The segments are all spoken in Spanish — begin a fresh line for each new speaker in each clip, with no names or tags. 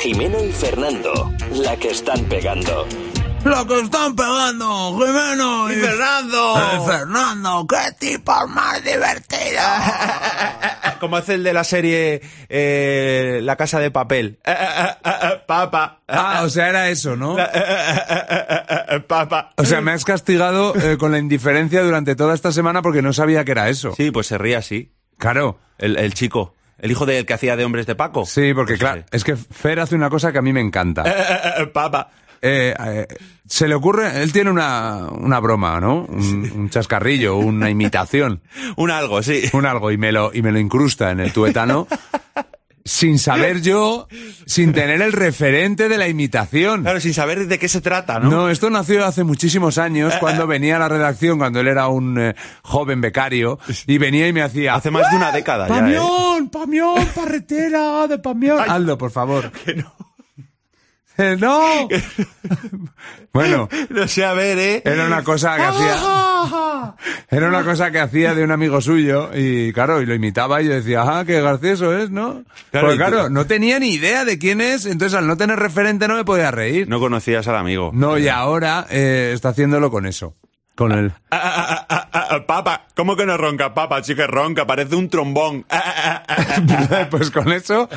Jimeno y Fernando, la que están pegando.
¡La que están pegando! ¡Jimeno!
¡Y Fernando!
¡Eh, Fernando! ¡Qué tipo más divertido!
Como hace el de la serie eh, La Casa de Papel. Eh, eh, eh, eh, Papa.
Ah, o sea, era eso, ¿no?
Eh, eh, eh, eh, eh, Papa.
O sea, me has castigado eh, con la indiferencia durante toda esta semana porque no sabía que era eso.
Sí, pues se ríe así.
Claro.
El, el chico. El hijo del que hacía de hombres de Paco.
Sí, porque
Pues
claro, es que Fer hace una cosa que a mí me encanta.
Eh, eh, eh, Papa.
Eh, se le ocurre, él tiene una, una broma, ¿no? Un, un chascarrillo, una imitación,
Un algo, sí.
un algo, y me lo, y me lo incrusta en el tuetano, sin saber yo, sin tener el referente de la imitación.
Claro, sin saber de qué se trata, ¿no?
No, esto nació hace muchísimos años, cuando venía a la redacción, cuando él era un eh, joven becario, y venía y me hía
Hace más de una década ya, ¿eh?
¡Pamión! ¡Pamión! ¡Parretera de Pamión! Aldo, por favor.
Que no.
Eh, ¡No! bueno,
No sé, a ver, ¿eh?
era una cosa que hacía... Era una cosa que hacía de un amigo suyo y claro, y lo imitaba y yo decía, ah, qué gracioso es, ¿no?
Claro,
Porque claro, no tenía ni idea de quién es, entonces al no tener referente no me podía reír.
No conocías al amigo.
No, y ahora eh, está haciéndolo con eso. Con el...
Ah, ah, ah, ah, ah, papa, ¿cómo que no ronca? Papa, chica, ronca, parece un trombón. Ah, ah, ah, ah.
pues con eso,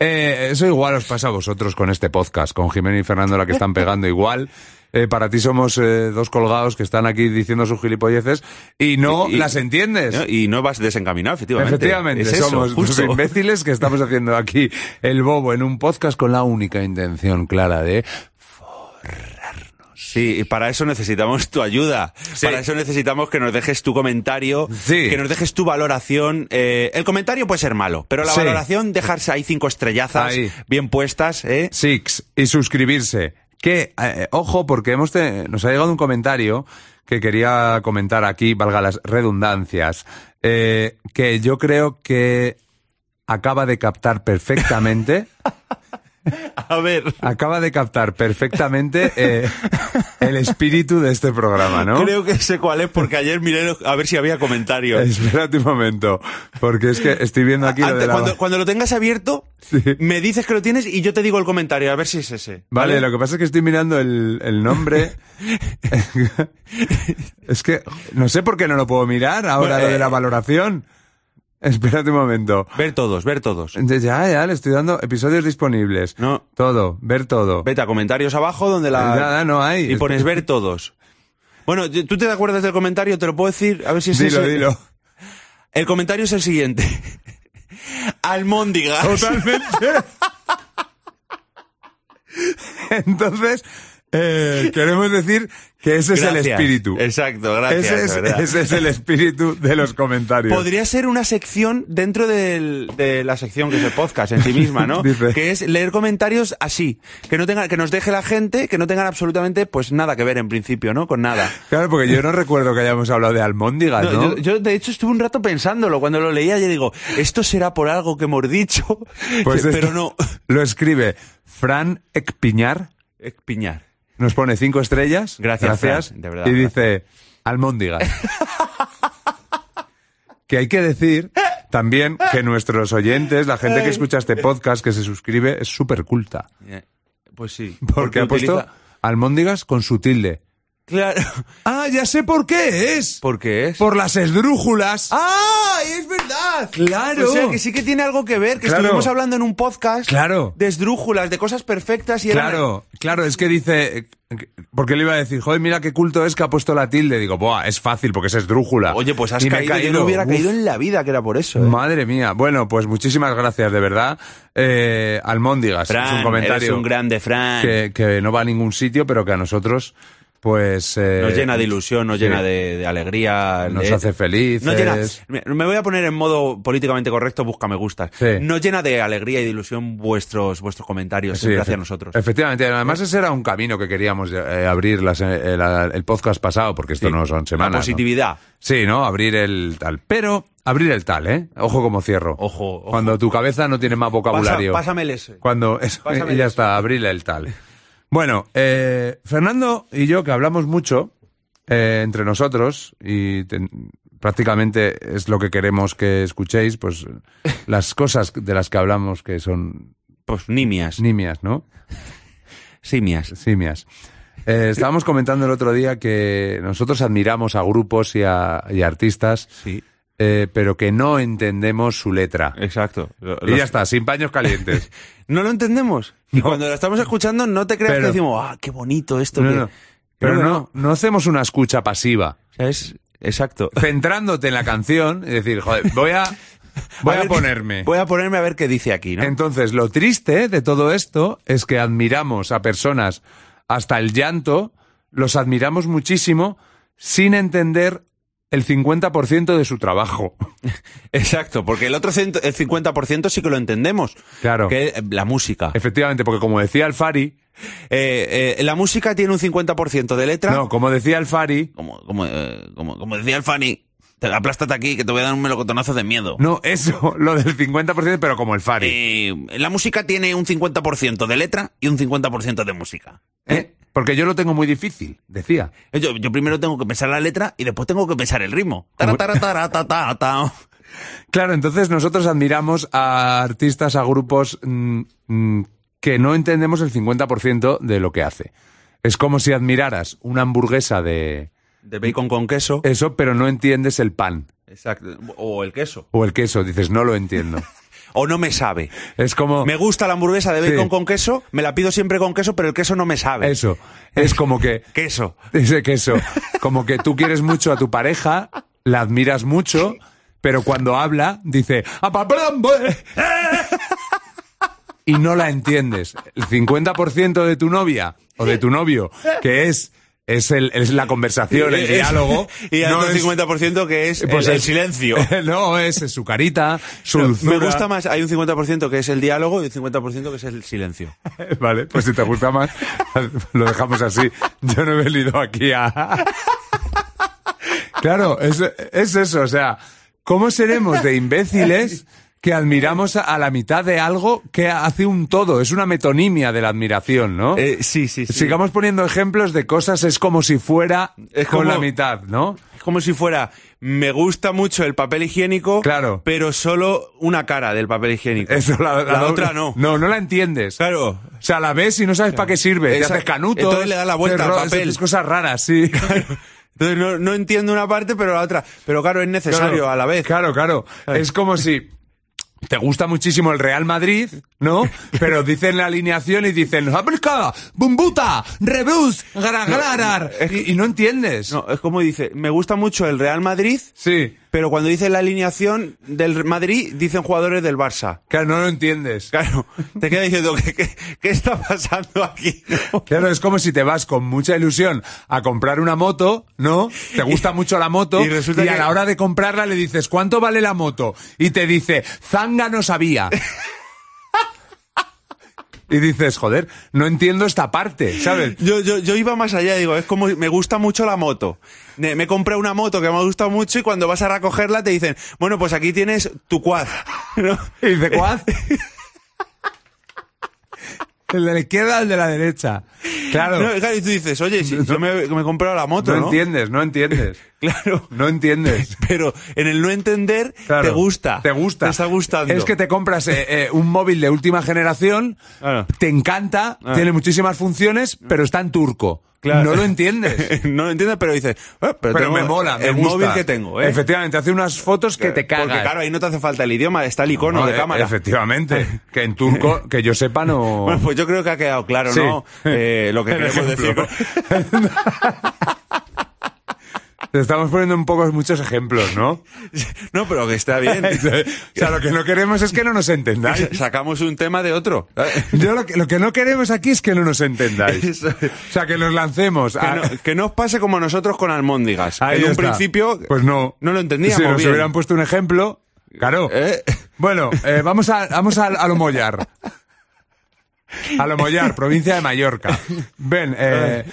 eh, eso igual os pasa a vosotros con este podcast, con Jimeno y Fernando la que están pegando igual. Eh, para ti somos eh, dos colgados que están aquí diciendo sus gilipolleces y no
Y-
las entiendes.
¿No? Y no vas desencaminado, efectivamente.
Efectivamente,
Es
somos imbéciles que estamos haciendo aquí el bobo en un podcast con la única intención clara de
Sí, y para eso necesitamos tu ayuda.
Sí.
Para eso necesitamos que nos dejes tu comentario,
Sí.
que nos dejes tu valoración. Eh, el comentario puede ser malo, pero la
Sí.
valoración, dejarse ahí cinco estrellazas
Ahí.
bien puestas, ¿eh?
Six y suscribirse. Que, eh, ojo, porque hemos te- nos ha llegado un comentario que quería comentar aquí, valga las redundancias, eh, que yo creo que acaba de captar perfectamente,
A ver.
acaba de captar perfectamente eh, el espíritu de este programa, ¿no?
Creo que sé cuál es porque ayer miré a ver si había comentarios.
Espérate un momento, porque es que estoy viendo aquí lo
Antes,
de la...
cuando, cuando lo tengas abierto,
Sí.
me dices que lo tienes y yo te digo el comentario, a ver si es ese.
Vale, lo que pasa es que estoy mirando el, el nombre. es que no sé por qué no lo puedo mirar ahora
Bueno,
lo de la
eh,
valoración. Espérate un momento.
Ver todos, ver todos.
Ya, ya, le estoy dando episodios disponibles.
No.
Todo, ver todo.
Vete a comentarios abajo donde la...
Nada, no hay.
Y pones ver todos. Bueno, ¿tú te acuerdas del comentario? Te lo puedo decir, a ver si es
Dilo,
ese.
dilo.
El comentario es el siguiente. Almóndigas.
Totalmente. Entonces, eh, queremos decir que ese es el espíritu.
Exacto, gracias.
ese, es,
verdad.
ese es el espíritu de los comentarios.
Podría ser una sección dentro del- de la sección que es el podcast en sí misma, ¿no?
Dice.
Que es leer comentarios así, que no tengan, que nos deje la gente, que no tengan absolutamente, pues nada que ver en principio, ¿no? Con nada.
Claro, porque yo no recuerdo que hayamos hablado de almóndigas,
No,
¿no?
yo, yo, de hecho estuve un rato pensándolo cuando lo leía y digo, esto será por algo que hemos dicho,
Pues
pero no.
Lo escribe Fran Ekpiñar,
Eh, Piñar.
Nos pone cinco estrellas.
Gracias, Fran, de verdad,
Y
gracias.
dice, almóndigas. que hay que decir también que nuestros oyentes, la gente que escucha este podcast, que se suscribe, es súper culta.
Pues sí.
Porque, ha puesto
utiliza-
almóndigas con su tilde.
Claro.
Ah, ya sé por qué es.
¿Por qué es?
Por las esdrújulas.
¡Ah! ¡Es verdad!
Claro.
O sea, que sí que tiene algo que ver, que
Claro.
estuvimos hablando en un podcast
Claro.
de esdrújulas, de cosas perfectas y eran-
Claro, claro, es que dice, porque le iba a decir, joder, mira qué culto es que ha puesto la tilde. Digo, buah, es fácil porque es esdrújula.
Oye, pues has
Y
caído, yo no hubiera
Uf,
caído en la vida que era por eso. ¿eh?
Madre mía. Bueno, pues muchísimas gracias, de verdad. Eh, Almóndigas,
Fran,
es un comentario
eres un grande, Fran.
que, que no va a ningún sitio, pero que a nosotros, pues... eh,
Nos llena de ilusión, nos
sí.
llena de, de alegría.
Nos
de-
hace felices.
Nos llena, me voy a poner en modo políticamente correcto, busca me gustas.
Sí.
Nos llena de alegría y de ilusión vuestros, vuestros comentarios
Sí,
siempre hacia nosotros.
Efectivamente, además ese era un camino que queríamos eh, abrir las- eh, la- el podcast pasado, porque esto no son
La
semanas. ¿no?
positividad.
Sí, ¿no? Abrir el tal. Pero, abrir el tal, ¿eh? Ojo como cierro.
Ojo, ojo.
Cuando tu cabeza no tiene más vocabulario.
Pasa- pásame el ese.
Cuando eso,
Pásame
y ya está, abrir el tal. Bueno, eh, Fernando y yo, que hablamos mucho eh, entre nosotros, y ten- prácticamente es lo que queremos que escuchéis, pues las cosas de las que hablamos que son
Pues nimias.
Nimias, ¿no?
Simias.
Simias. Eh, estábamos comentando el otro día que nosotros admiramos a grupos y a, y a artistas,
Sí.
Eh, pero que no entendemos su letra.
Exacto. Lo-
Y
los-
ya está, sin paños calientes.
No lo entendemos. Y cuando lo estamos escuchando, no te creas
Pero-
que decimos, ah, qué bonito esto.
No,
que-".
no. Pero no, no hacemos una escucha pasiva.
O sea, es exacto.
Centrándote en la canción y decir, joder, voy a, voy a,
qué-
ponerme.
Voy a ponerme a ver qué dice aquí, ¿no?
Entonces, lo triste de todo esto es que admiramos a personas hasta el llanto, los admiramos muchísimo sin entender el 50% de su trabajo.
Exacto, porque el otro cento- el 50% sí que lo entendemos.
Claro.
Que la música.
Efectivamente, porque como decía el Fari,
Eh, eh, la música tiene un 50% de letra.
no, como decía el Fari,
Como, como, eh, como, como decía el Fanny, te aplástate aquí que te voy a dar un melocotonazo de miedo.
no, eso, lo del 50%, pero como el Fari.
Eh, la música tiene un 50% de letra y un 50% de música.
¿Eh? Porque yo lo tengo muy difícil, decía.
Yo, yo primero tengo que pensar la letra y después tengo que pensar el ritmo.
Claro, entonces nosotros admiramos a artistas, a grupos mm, mm, que no entendemos el 50% de lo que hace. Es como si admiraras una hamburguesa de
De bacon con queso.
eso, pero no entiendes el pan
Exacto. O el queso.
o el queso. Dices, no lo entiendo.
O no me sabe.
Es como...
Me gusta la hamburguesa de bacon
Sí.
con queso, me la pido siempre con queso, pero el queso no me sabe.
Eso. Es como que...
Queso.
Ese queso. Como que tú quieres mucho a tu pareja, la admiras mucho, pero cuando habla, dice... Y no la entiendes. El 50% de tu novia o de tu novio, que es, es, el, es la conversación, el diálogo.
y el
no es-
50% que es
pues
el, el silencio.
No, es su carita, su
Me
dulzura.
gusta más, hay un 50% que es el diálogo y un 50% que es el silencio.
Vale, pues si te gusta más, lo dejamos así. Yo no he venido aquí a... Claro, es, es eso, o sea, ¿cómo seremos de imbéciles que admiramos a, la mitad de algo que hace un todo? Es una metonimia de la admiración, ¿no?
Eh, sí, sí, sí.
Sigamos poniendo ejemplos de cosas, es como si fuera
Es
con la mitad, ¿no?
Es como si fuera, me gusta mucho el papel higiénico,
Claro.
pero solo una cara del papel higiénico.
Eso, la,
la otra no.
No, no la entiendes.
Claro.
O sea, la ves y no sabes para qué sirve. Te
Esa-
haces canuto.
entonces le das la vuelta al papel.
Haces cosas raras, sí.
Entonces no, no entiendo una parte, pero la otra. Pero claro, es necesario
Claro,
a la vez.
Claro, claro. Es como si te gusta muchísimo el Real Madrid, ¿no? Pero dicen la alineación y dicen ¡Aplica! ¡Bumbuta! ¡Rebus! ¡Garagararar! Y, y no entiendes.
No, es como dice, me gusta mucho el Real Madrid,
Sí.
pero cuando dice la alineación del Madrid, dicen jugadores del Barça.
Claro, no lo entiendes.
Claro, te queda diciendo, ¿qué, qué, qué está pasando aquí?
Claro, es como si te vas con mucha ilusión a comprar una moto, ¿no? Te gusta mucho la moto
y resulta
y a
que-
la hora de comprarla le dices, ¿cuánto vale la moto? Y te dice, Zanga no sabía. Y dices, joder, no entiendo esta parte, ¿sabes?
Yo, yo, yo iba más allá, digo, es como, me gusta mucho la moto. Me, me compré una moto que me ha gustado mucho y cuando vas a recogerla te dicen, bueno, pues aquí tienes tu quad. ¿no?
Y dice, ¿cuál? El de la izquierda, el de la derecha. Claro.
No, claro, y tú dices, oye, si yo me, me he comprado la moto,
No
¿no?
entiendes, no entiendes.
Claro.
No entiendes.
Pero en el no entender,
Claro.
te gusta.
Te gusta.
Te está gustando.
Es que te compras eh, eh, un móvil de última generación,
Claro.
te encanta,
Ah.
tiene muchísimas funciones, pero está en turco.
Claro.
No lo entiendes.
no lo entiendes, pero dices, "Eh, pero,
me mola, me
el
gusta.
móvil que tengo, ¿eh?
Efectivamente, hace unas fotos que te cagas.
Porque claro, ahí no te hace falta el idioma, está el icono
No,
de
eh,
cámara.
Efectivamente. Que en turco, que yo sepa, no.
Bueno, pues yo creo que ha quedado claro,
Sí.
¿no? Eh, lo que queremos decir.
Te estamos poniendo un poco muchos ejemplos, ¿no?
No, pero que está bien.
o sea, lo que no queremos es que no nos entendáis.
Sacamos un tema de otro.
Yo lo que, lo que no queremos aquí es que no nos entendáis.
Eso.
O sea, que nos lancemos.
Que
a-
no, que no os pase como nosotros con almóndigas.
Ahí
en un
está.
principio,
pues no.
no lo entendíamos
Si nos
bien.
hubieran puesto un ejemplo, claro.
¿Eh?
Bueno, eh, vamos a, vamos a, a lo mollar. A lo mollar, provincia de Mallorca. Ven, eh,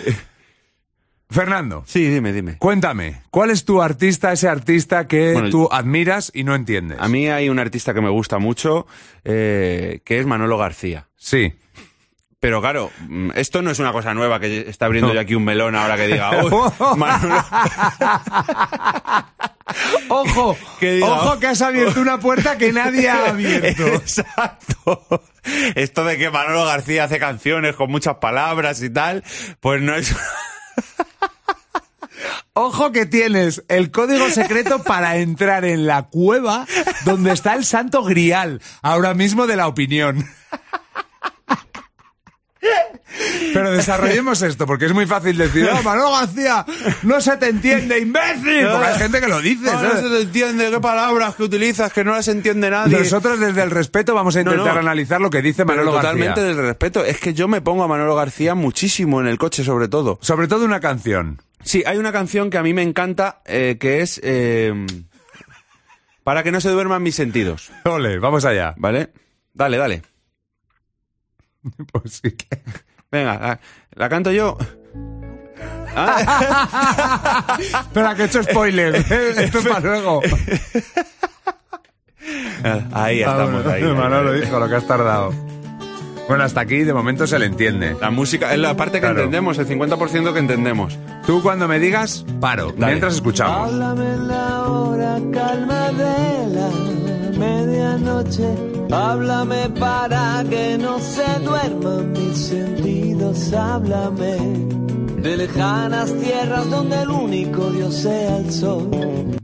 Fernando,
Sí, dime, dime.
cuéntame, ¿cuál es tu artista, ese artista que
Bueno,
tú admiras y no entiendes?
A mí hay un artista que me gusta mucho, eh, que es Manolo García.
Sí.
Pero claro, mm, esto no es una cosa nueva que está abriendo
No.
yo aquí un melón ahora que diga, "Uy, Manolo".
Ojo,
Que
ojo que has abierto una puerta que nadie ha abierto.
Exacto. Esto de que Manolo García hace canciones con muchas palabras y tal, pues no es...
Ojo que tienes el código secreto para entrar en la cueva donde está el santo grial, ahora mismo de la opinión. Pero desarrollemos esto, porque es muy fácil decir, ¡Oh, Manolo García! ¡No se te entiende, imbécil! Porque hay gente que lo dice.
No, se te entiende qué palabras que utilizas, que no las entiende nadie.
Nosotros desde el respeto vamos a intentar
no.
analizar lo que dice
Pero
Manolo
totalmente
García.
del respeto. Es que yo me pongo a Manolo García muchísimo en el coche, sobre todo.
Sobre todo una canción.
Sí, hay una canción que a mí me encanta, eh, que es... eh, para que no se duerman mis sentidos.
Ole, vamos allá.
¿Vale? Dale, dale.
Pues sí que-
Venga, la, la canto yo. Ah,
Espera, que he hecho spoiler. Esto es para luego.
ahí estamos, ahí.
Manolo dijo lo que has tardado. Bueno, hasta aquí de momento se le entiende.
La música es la parte que
Claro.
entendemos, el 50% que entendemos.
Tú cuando me digas, paro,
Dale.
mientras escuchamos.
Háblame en la hora calma de la medianoche. Háblame para que no se duerman mis sentidos. Háblame de lejanas tierras donde el único Dios sea el sol.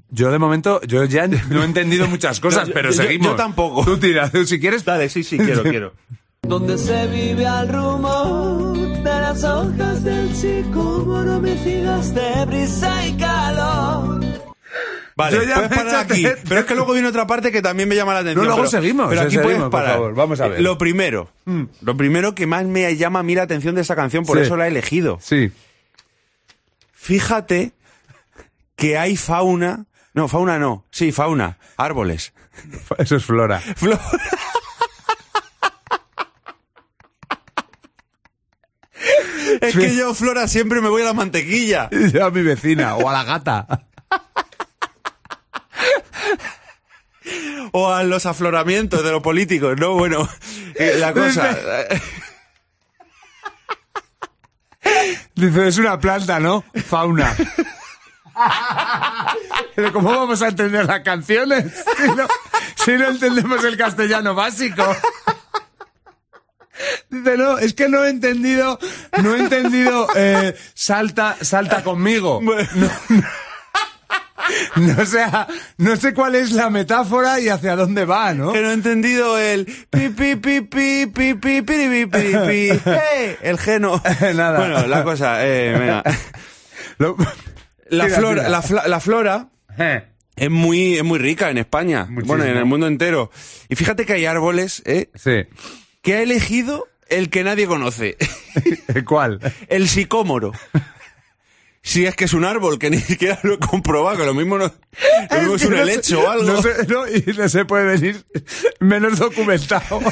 Yo de momento, yo ya no he entendido muchas cosas,
Yo-
pero
yo-
seguimos.
yo tampoco.
Tú tira, si quieres.
Dale, sí, sí, quiero, quiero.
Donde se vive al rumor de las hojas del sicómoro mecidas de brisa y calor.
Vale,
Yo ya
puedes
me he
parar
hecho
aquí.
que-
Pero es que luego viene otra parte que también me llama la atención.
No, luego
pero-
seguimos,
Pero aquí
seguimos,
puedes
por
parar.
favor, vamos a ver.
Eh, Lo primero, lo primero que más me llama a mí la atención de esta canción, por
Sí.
eso la he elegido.
Sí.
Fíjate que hay fauna. No, fauna no. Sí, fauna. Árboles.
Eso es Flora.
Flor. es que yo, Flora, siempre me voy a la mantequilla.
Yo a mi vecina o a la gata.
O a los afloramientos de los políticos, ¿no? Bueno, eh, la cosa.
Dice, es una planta, ¿no? Fauna. Pero ¿cómo vamos a entender las canciones si no, si no entendemos el castellano básico? Dice, no, es que no he entendido, no he entendido, eh, salta, salta conmigo. No, no. No, sea, no sé cuál es la metáfora y hacia dónde va, ¿no?
Que no he entendido el pi pi pi pi pi pi pi pi pi pi ¡Eh! el geno.
Nada.
Bueno, la cosa, eh, venga.
Lo-
La
Tira,
flora,
tira.
la, fla- la flora
Eh.
es muy, es muy rica en España.
Muchísimo.
Bueno, en el mundo entero. Y fíjate que hay árboles, ¿eh?
Sí.
Que ha elegido el que nadie conoce.
¿Cuál?
El sicómoro. Si es que es un árbol, que ni siquiera lo he comprobado, que lo mismo no, lo mismo es, un
no
helecho o algo.
No se- no, y no se puede venir menos documentado.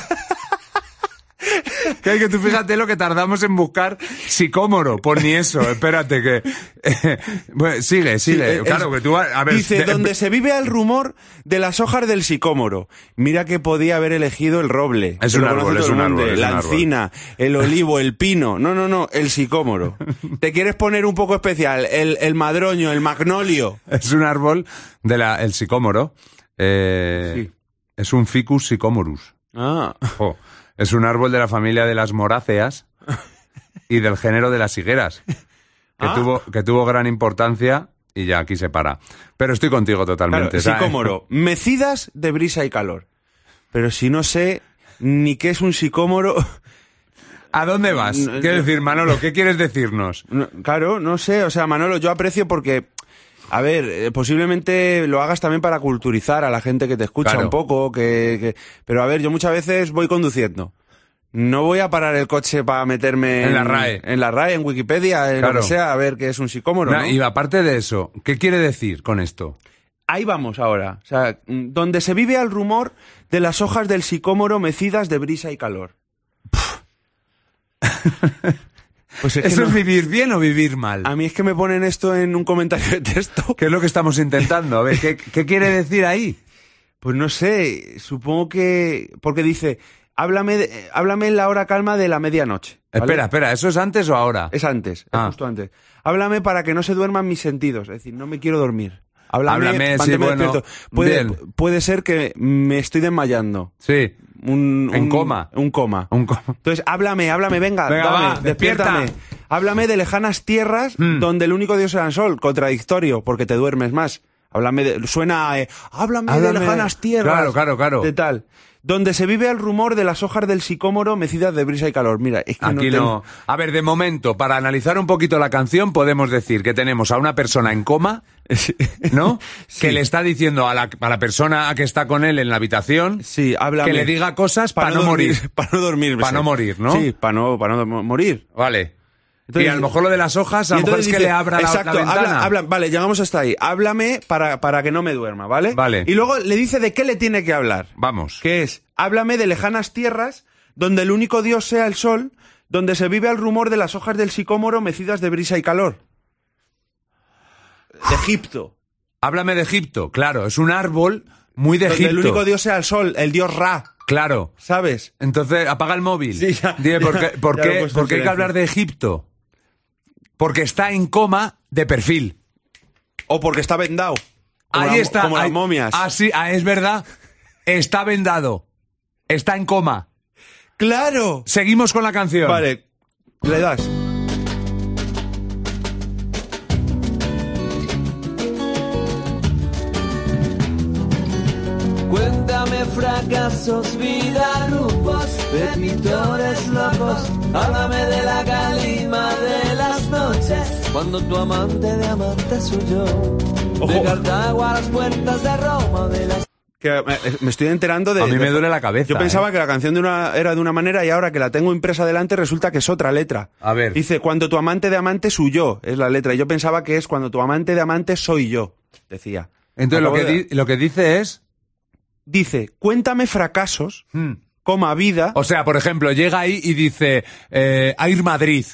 que hay que tú fíjate lo que tardamos en buscar sicómoro. Por ni eso, espérate que... bueno, sigue, sigue.
Sí,
claro,
es-
que tú... A ver,
Dice,
de-
donde se vive el rumor de las hojas del sicómoro. Mira que podía haber elegido el roble.
Es un árbol, es un árbol, es
La
un árbol.
encina, el olivo, el pino. No, no, no, el sicómoro. ¿Te quieres poner un poco especial? El, el madroño, el magnolio.
Es un árbol de la... El sicómoro. eh,
Sí.
Es un ficus sicomorus.
Ah.
Jo, es un árbol de la familia de las moráceas y del género de las higueras, que,
Ah.
tuvo, que tuvo gran importancia y ya aquí se para. Pero estoy contigo totalmente.
Claro, sicómoro. Mecidas de brisa y calor. Pero si no sé ni qué es un sicómoro...
¿A dónde vas? Quiero decir, Manolo, ¿qué quieres decirnos?
No, claro, no sé, o sea, Manolo, yo aprecio porque, a ver, eh, posiblemente lo hagas también para culturizar a la gente que te escucha
Claro.
un poco, que, que- pero a ver, yo muchas veces voy conduciendo. No voy a parar el coche para meterme
En la RAE.
en la RAE, en Wikipedia, en
Claro.
lo que sea, a ver qué es un sicómoro,
Na-
¿no?
Y aparte de eso, ¿qué quiere decir con esto?
Ahí vamos ahora, o sea, mm, donde se vive al rumor de las hojas del sicómoro mecidas de brisa y calor. Pues es
¿Eso
no-
es vivir bien o vivir mal?
a mí es que me ponen esto en un comentario de texto.
¿Qué es lo que estamos intentando? A ver, ¿qué, qué quiere decir ahí?
Pues no sé, supongo que... Porque dice, háblame, de- háblame en la hora calma de la medianoche. ¿vale?
Espera, espera, ¿eso es antes o ahora?
Es antes, es
Ah.
justo antes. Háblame para que no se duerman mis sentidos, es decir, no me quiero dormir. Háblame,
Háblame, sí, bueno.
Puede, puede ser que me estoy desmayando.
Sí,
Un,
En
un-
coma.
Un coma.
un co-
Entonces, háblame, háblame, venga,
Venga,
dame,
va, despierta.
despiértame. Háblame de lejanas tierras
Hmm.
donde el único dios era el sol, contradictorio, porque te duermes más. Háblame de, suena, eh, háblame, de lejanas tierras.
Claro, claro, claro.
De tal. Donde se vive el rumor de las hojas del sicómoro mecidas de brisa y calor. Mira, es que
Aquí
no,
no. A ver, de momento, para analizar un poquito la canción, podemos decir que tenemos a una persona en coma, ¿no?
Sí.
Que le está diciendo a la, a la persona que está con él en la habitación
Sí, háblame.
que le diga cosas para, no
dormir,
morir.
Para no dormir.
Pa' no morir, ¿no?
Sí, para no, para no mo- morir.
Vale.
Entonces-
y a lo mejor lo de las hojas, a lo mejor es que
dice,
le abra la-
exacto,
la, ventana.
habla- habla- vale, llegamos hasta ahí. Háblame para, para que no me duerma, ¿vale?
Vale.
Y luego le dice de qué le tiene que hablar.
Vamos.
Que es, háblame de lejanas tierras donde el único dios sea el sol, donde se vive el rumor de las hojas del sicómoro mecidas de brisa y calor. De Egipto.
Háblame de Egipto. Claro, es un árbol muy de
Donde
Egipto.
el único dios sea el sol, el dios Ra,
Claro.
¿sabes?
Entonces, apaga el móvil.
Sí, ya-
Dime, ¿por
ya-
qué, por
ya lo he
qué- por qué hay que hablar de Egipto? Porque está en coma de perfil.
O porque está vendado. Como
Ahí
la-
está.
Como las
ahí-
momias.
Ah, sí, ah, es verdad. Está vendado. Está en coma.
¡Claro!
Seguimos con la canción.
Vale, le das.
Cuéntame fracasos, vida, grupos de pintores locos. Háblame de la calima de las noches, cuando tu amante de amante suyo. De
Ojo.
Cartago a las puertas de Roma, de las
Que me, me estoy enterando de.
A mí me
de-
duele la cabeza,
Yo pensaba
¿eh?
que la canción de una, era de una manera y ahora que la tengo impresa delante resulta que es otra letra.
A ver.
Dice, cuando tu amante de amante huyó, es la letra. Y yo pensaba que es cuando tu amante de amante soy yo, decía.
Entonces, lo que,
de-
lo que dice es.
Dice, cuéntame fracasos,
hmm,
coma vida.
O sea, por ejemplo, llega ahí y dice. Eh, Air Madrid.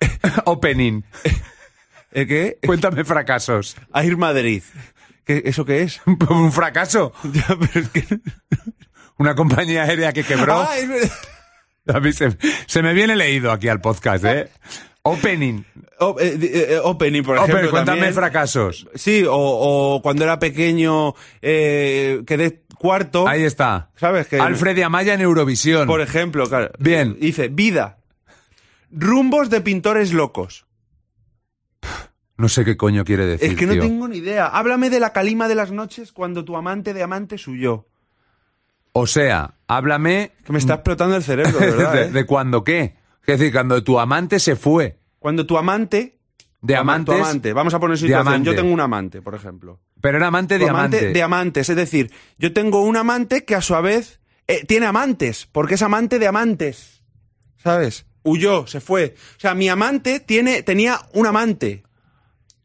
Opening.
¿Eh, ¿Qué?
Cuéntame fracasos.
Air Madrid. ¿Qué, ¿Eso qué es?
Un fracaso.
Ya, pero es que-
Una compañía aérea que quebró.
Ah, es verdad.
A mí se, se me viene leído aquí al podcast, ¿eh? Opening.
O- eh, eh, opening, por ejemplo.
Open, cuéntame
también.
fracasos.
Sí, o, o cuando era pequeño eh, quedé cuarto.
Ahí está.
¿Sabes que
Alfred y Amaya en Eurovisión.
Por ejemplo, claro.
Bien.
Dice, vida. Rumbos de pintores locos.
No sé qué coño quiere decir.
es que no
tío.
tengo ni idea. Háblame de la calima de las noches cuando tu amante de amante huyó.
O sea, háblame
Que me está explotando el cerebro, verdad.
de,
¿eh?
de cuando qué. Es decir, cuando tu amante se fue.
Cuando tu amante...
De amantes.
Tu amante. Vamos a poner situación. Yo tengo un amante, por ejemplo.
Pero era amante de
amante
amante.
de amantes. Es decir, yo tengo un amante que a su vez eh, tiene amantes, porque es amante de amantes. ¿Sabes? Huyó, se fue. O sea, mi amante tiene, tenía un amante.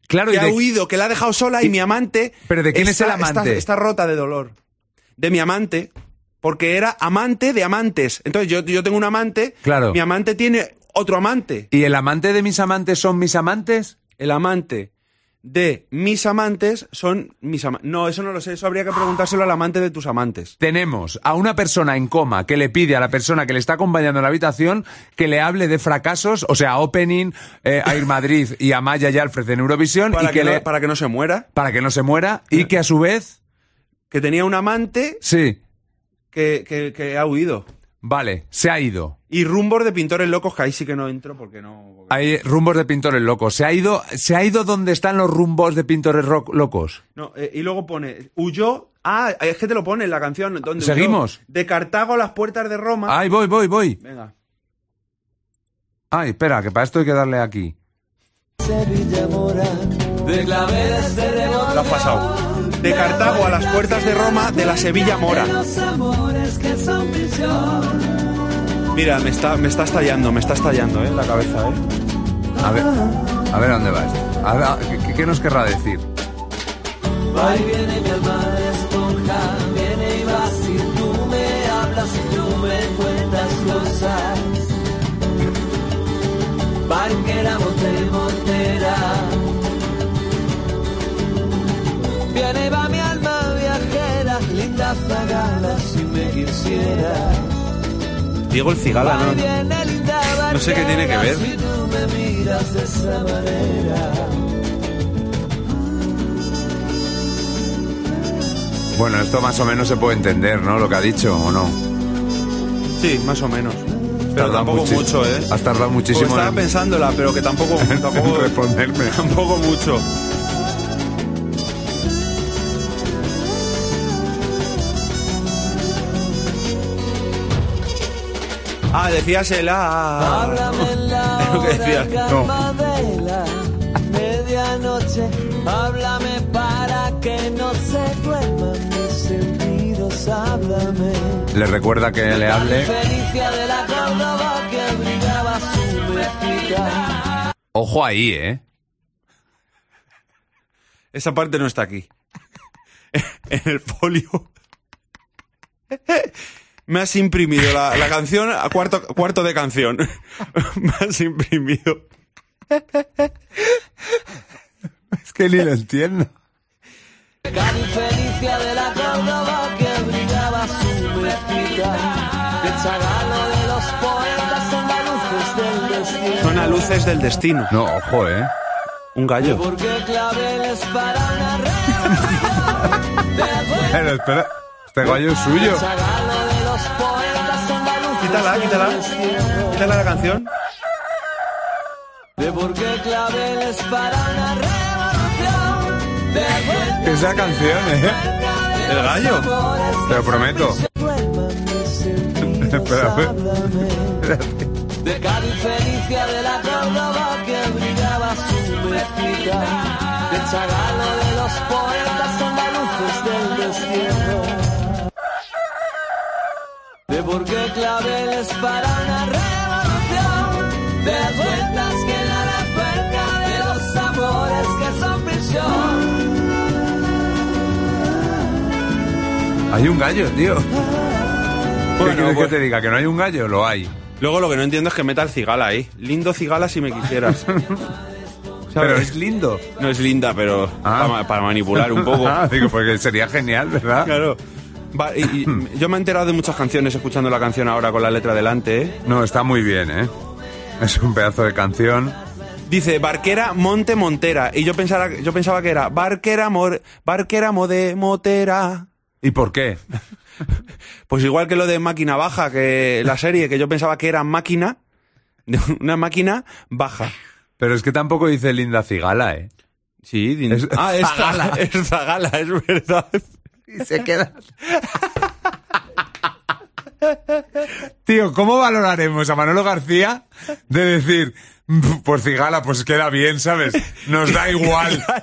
claro, y
que ha
de-
huido, que la ha dejado sola y, mi amante.
¿Pero de quién es el amante?
Está, está rota de dolor. De mi amante, porque era amante de amantes. Entonces yo, yo tengo un amante.
Claro.
Mi amante tiene otro amante.
¿Y el amante de mis amantes son mis amantes?
El amante de mis amantes son mis amantes. No, eso no lo sé. Eso habría que preguntárselo al amante de tus amantes.
Tenemos a una persona en coma que le pide a la persona que le está acompañando en la habitación que le hable de fracasos, o sea, Opening, eh, Air Madrid y Amaya y Alfred en Eurovisión,
Para
y
que,
que,
no,
le,
para que no se muera.
para que no se muera, y que a su vez,
Que tenía un amante
sí,
que, que, que ha huido.
vale, se ha ido.
Y rumbos de pintores locos, que ahí sí que no entro porque no. porque-
Hay rumbos de pintores locos. Se ha ido, se ha ido donde están los rumbos de pintores rock- locos.
No, eh, y luego pone, huyó. Ah, es que te lo pone en la canción. ¿dónde huyó?
¿Seguimos?
De Cartago a las puertas de Roma.
Ay, voy, voy, voy.
Venga.
Ay, espera, que para esto hay que darle aquí.
Sevilla mora, de claveles de.
Lo has pasado. De Cartago a las puertas de Roma, de la Sevilla Mora. Mira, me está, me está estallando, me está estallando, ¿eh? La cabeza, ¿eh?
A ver, a ver a dónde va esto. A ver, ¿qué, qué nos querrá decir?
Va y viene mi alma de esponja, viene y va si tú me hablas y tú me cuentas cosas. Barquera, monte, montera. Viene y va mi alma viajera, linda zagala si me quisieras.
Diego el Cigala, ¿no?
No
sé qué tiene que ver.
Si tú me miras de esa manera.
Bueno, esto más o menos se puede entender, ¿no? Lo que ha dicho, ¿o no?
Sí, más o menos. Pero
Tardado
tampoco mucho, ¿eh?
Has tardado
Pues
muchísimo
estaba
en,
pensándola, pero que tampoco, tampoco,
responderme.
tampoco mucho. Ah, decías el Es lo que decía.
hora calma de la medianoche. Háblame para que no se duerman mis sentidos. Háblame.
Le recuerda que le hable. Ojo ahí, ¿eh?
Esa parte no está aquí. en el folio. Me has imprimido la, la canción a cuarto, cuarto de canción. Me has imprimido.
Es que ni lo entiendo.
Cari Felicia de la Córdoba que brillaba su mezquita. El chagalo de los poetas andaluces del destino.
Son a luces del destino.
No, ojo, ¿eh?
Un gallo.
Porque claveles para una revolución de vuelta.
Pero espera, este gallo es suyo.
Chagalo
Quítala, quítala. Quítala la canción.
De por qué claveles para una revolución de vuelta.
Esa canción, ¿eh?
El gallo.
Te lo prometo. Ver.
De Cádiz Felicia de la Córdoba que brillaba su mezquita. De Chagalo de los poetas andaluces del destierro. De por qué claveles para una revolución. De las vueltas que da la tuerca de los amores que son prisión.
Hay un gallo, tío. ¿Qué
Bueno,
quieres
pues-
que te diga? ¿Que no hay un gallo? Lo hay.
Luego lo que no entiendo es que meta el cigala ahí. Lindo cigala si me quisieras.
Pero es lindo.
No es linda, pero
Ah.
para, para manipular un poco.
Ah, digo, porque sería genial, ¿verdad?
Claro. Va, y- y yo me he enterado de muchas canciones escuchando la canción ahora con la letra delante, ¿eh?
No, está muy bien, ¿eh? Es un pedazo de canción.
Dice Barquera Monte Montera. Y yo pensaba, yo pensaba que era Barquera Mor, Barquera Mode Motera.
¿Y por qué?
Pues igual que lo de máquina baja, que la serie, que yo pensaba que era máquina, una máquina baja.
Pero es que tampoco dice Linda Cigala, ¿eh?
Sí,
Es
ah, es.
Zagala,
es Zagala, es verdad.
Y se queda. Tío, ¿cómo valoraremos a Manolo García de decir, "Mm, pues Cigala, pues queda bien, ¿sabes? Nos da igual.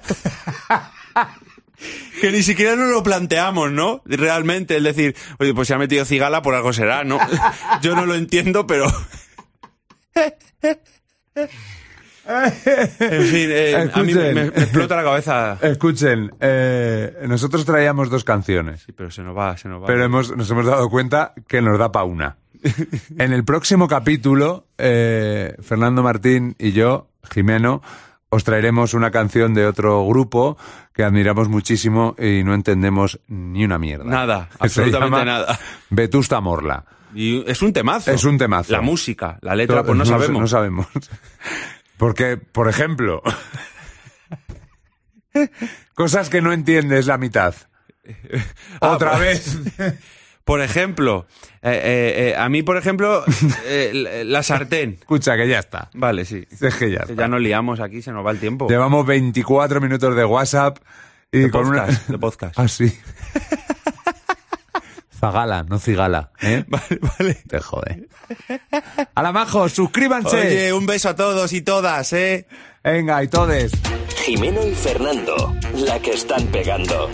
Que ni siquiera nos lo planteamos, ¿no? Realmente, es decir, oye, pues se ha metido cigala, por algo será, ¿no? Yo no lo entiendo, pero... En fin, eh, a mí me,
Escuchen.
me- me explota la cabeza.
Escuchen, eh, nosotros traíamos dos canciones,
Sí, pero se nos va, se nos va.
pero hemos, nos hemos dado cuenta que nos da pa' una. En el próximo capítulo, eh, Fernando Martín y yo, Jimeno, os traeremos una canción de otro grupo que admiramos muchísimo y no entendemos ni una mierda.
Nada, absolutamente nada.
Vetusta Morla.
Y es un temazo.
Es un temazo.
La música, la letra, pues no, sabemos.
No sabemos. Porque, por ejemplo, cosas que no entiendes la mitad.
Ah,
Otra
pues-
vez.
Por ejemplo, eh, eh, eh, a mí, por ejemplo, la- sartén.
Escucha, que ya está.
Vale, sí.
Es que ya está.
Ya nos liamos aquí, se nos va el tiempo.
Llevamos 24 minutos de WhatsApp y
De
con
podcast,
una...
de podcast.
Ah, sí. Zagala, no cigala, ¿eh?
Vale, vale.
Te jode. A la majo, suscríbanse.
Oye, un beso a todos y todas, ¿eh?
Venga, y todes.
Jimeno y Fernando, la que están pegando.